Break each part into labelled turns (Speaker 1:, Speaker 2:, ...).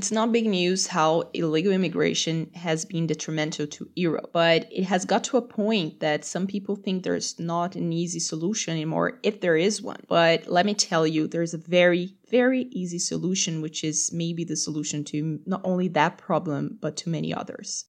Speaker 1: It's not big news how illegal immigration has been detrimental to Europe, but it has got to a point that some people think there's not an easy solution anymore if there is one. But let me tell you, there's a very very easy solution, which is maybe the solution to not only that problem, but to many others.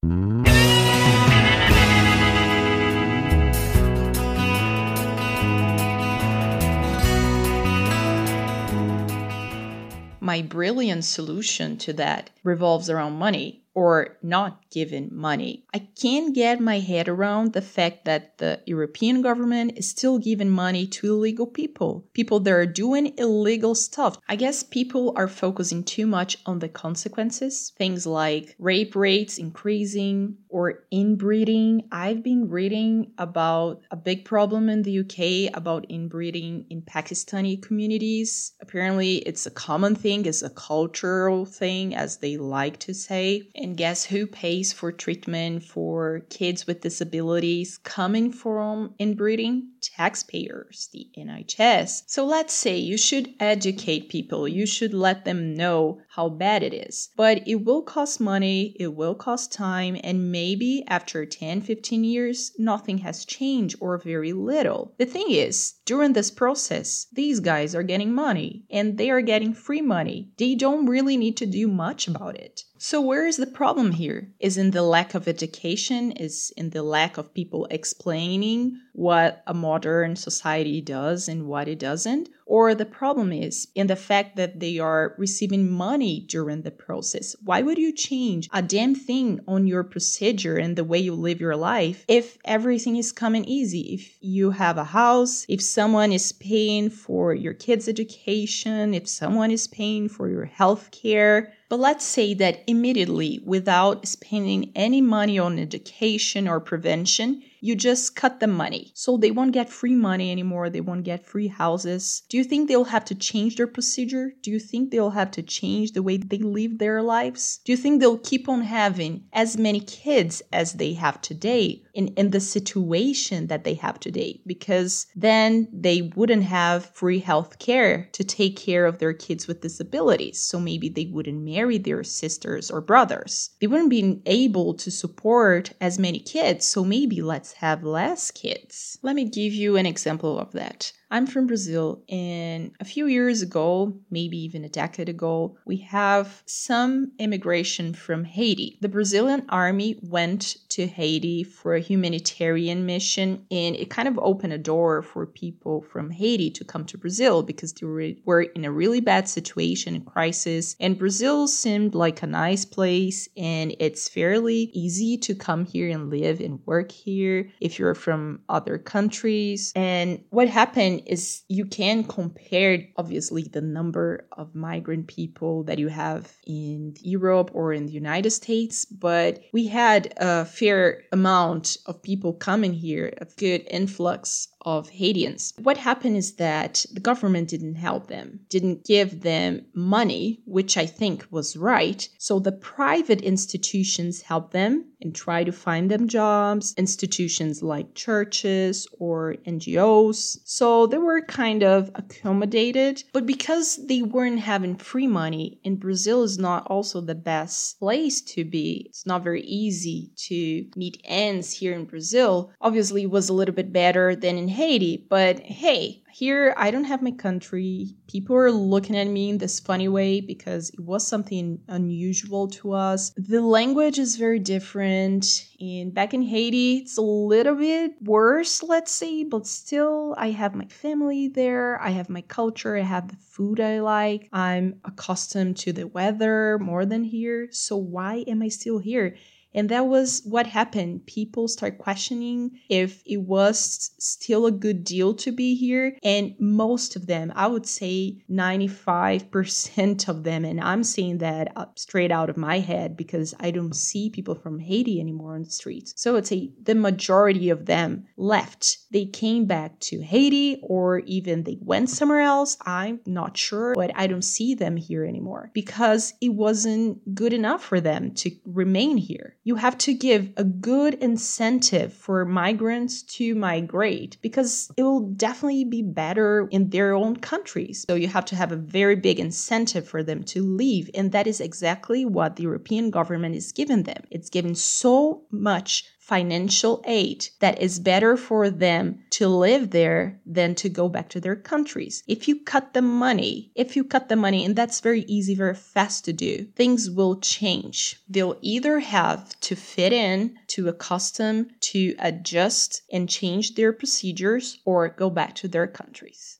Speaker 1: My brilliant solution to that revolves around money or not given money. I can't get my head around the fact that the European government is still giving money to illegal people, people that are doing illegal stuff. I guess people are focusing too much on the consequences, things like rape rates increasing or inbreeding. I've been reading about a big problem in the UK about inbreeding in Pakistani communities. Apparently, it's a common thing, it's a cultural thing, as they like to say and guess who pays for treatment for kids with disabilities coming from inbreeding? Taxpayers, the NHS. So let's say you should educate people, you should let them know how bad it is. But it will cost money, it will cost time, and maybe after 10, 15 years, nothing has changed or very little. The thing is, during this process, these guys are getting money and they are getting free money. They don't really need to do much about it. So, where is the problem here? Is in the lack of education? Is in the lack of people explaining what a modern society does and what it doesn't? Or the problem is in the fact that they are receiving money during the process. Why would you change a damn thing on your procedure and the way you live your life if everything is coming easy? If you have a house, if someone is paying for your kids' education, if someone is paying for your health care, but let's say that immediately, without spending any money on education or prevention, you just cut the money. So they won't get free money anymore. They won't get free houses. Do you think they'll have to change their procedure? Do you think they'll have to change the way they live their lives? Do you think they'll keep on having as many kids as they have today in, in the situation that they have today? Because then they wouldn't have free health care to take care of their kids with disabilities. So maybe they wouldn't marry their sisters or brothers. They wouldn't be able to support as many kids. So maybe let's have less kids. Let me give you an example of that. I'm from Brazil, and a few years ago, maybe even a decade ago, we have some immigration from Haiti. The Brazilian army went to Haiti for a humanitarian mission, and it kind of opened a door for people from Haiti to come to Brazil because they were in a really bad situation, crisis, and Brazil seemed like a nice place, and it's fairly easy to come here and live and work here if you're from other countries. And what happened is you can compare obviously the number of migrant people that you have in Europe or in the United States, but we had a fair amount of people coming here, a good influx of Haitians. What happened is that the government didn't help them, didn't give them money, which I think was right. So the private institutions helped them and try to find them jobs, institutions like churches or NGOs. So they were kind of accommodated, but because they weren't having free money, and Brazil is not also the best place to be, it's not very easy to meet ends here in Brazil. Obviously, it was a little bit better than in Haiti, but hey, here I don't have my country. People are looking at me in this funny way because it was something unusual to us. The language is very different. And back in Haiti, it's a little bit worse, let's say, but still, I have my family there. I have my culture. I have the food I like. I'm accustomed to the weather more than here. So, why am I still here? And that was what happened. People start questioning if it was still a good deal to be here. And most of them, I would say 95% of them, and I'm saying that straight out of my head because I don't see people from Haiti anymore on the streets. So I'd say the majority of them left. They came back to Haiti or even they went somewhere else. I'm not sure, but I don't see them here anymore because it wasn't good enough for them to remain here. You have to give a good incentive for migrants to migrate because it will definitely be better in their own countries. So you have to have a very big incentive for them to leave. And that is exactly what the European government is giving them. It's giving so much financial aid that is better for them to live there than to go back to their countries. If you cut the money, if you cut the money, and that's very easy, very fast to do, things will change. They'll either have to fit in, to accustom, to adjust and change their procedures, or go back to their countries.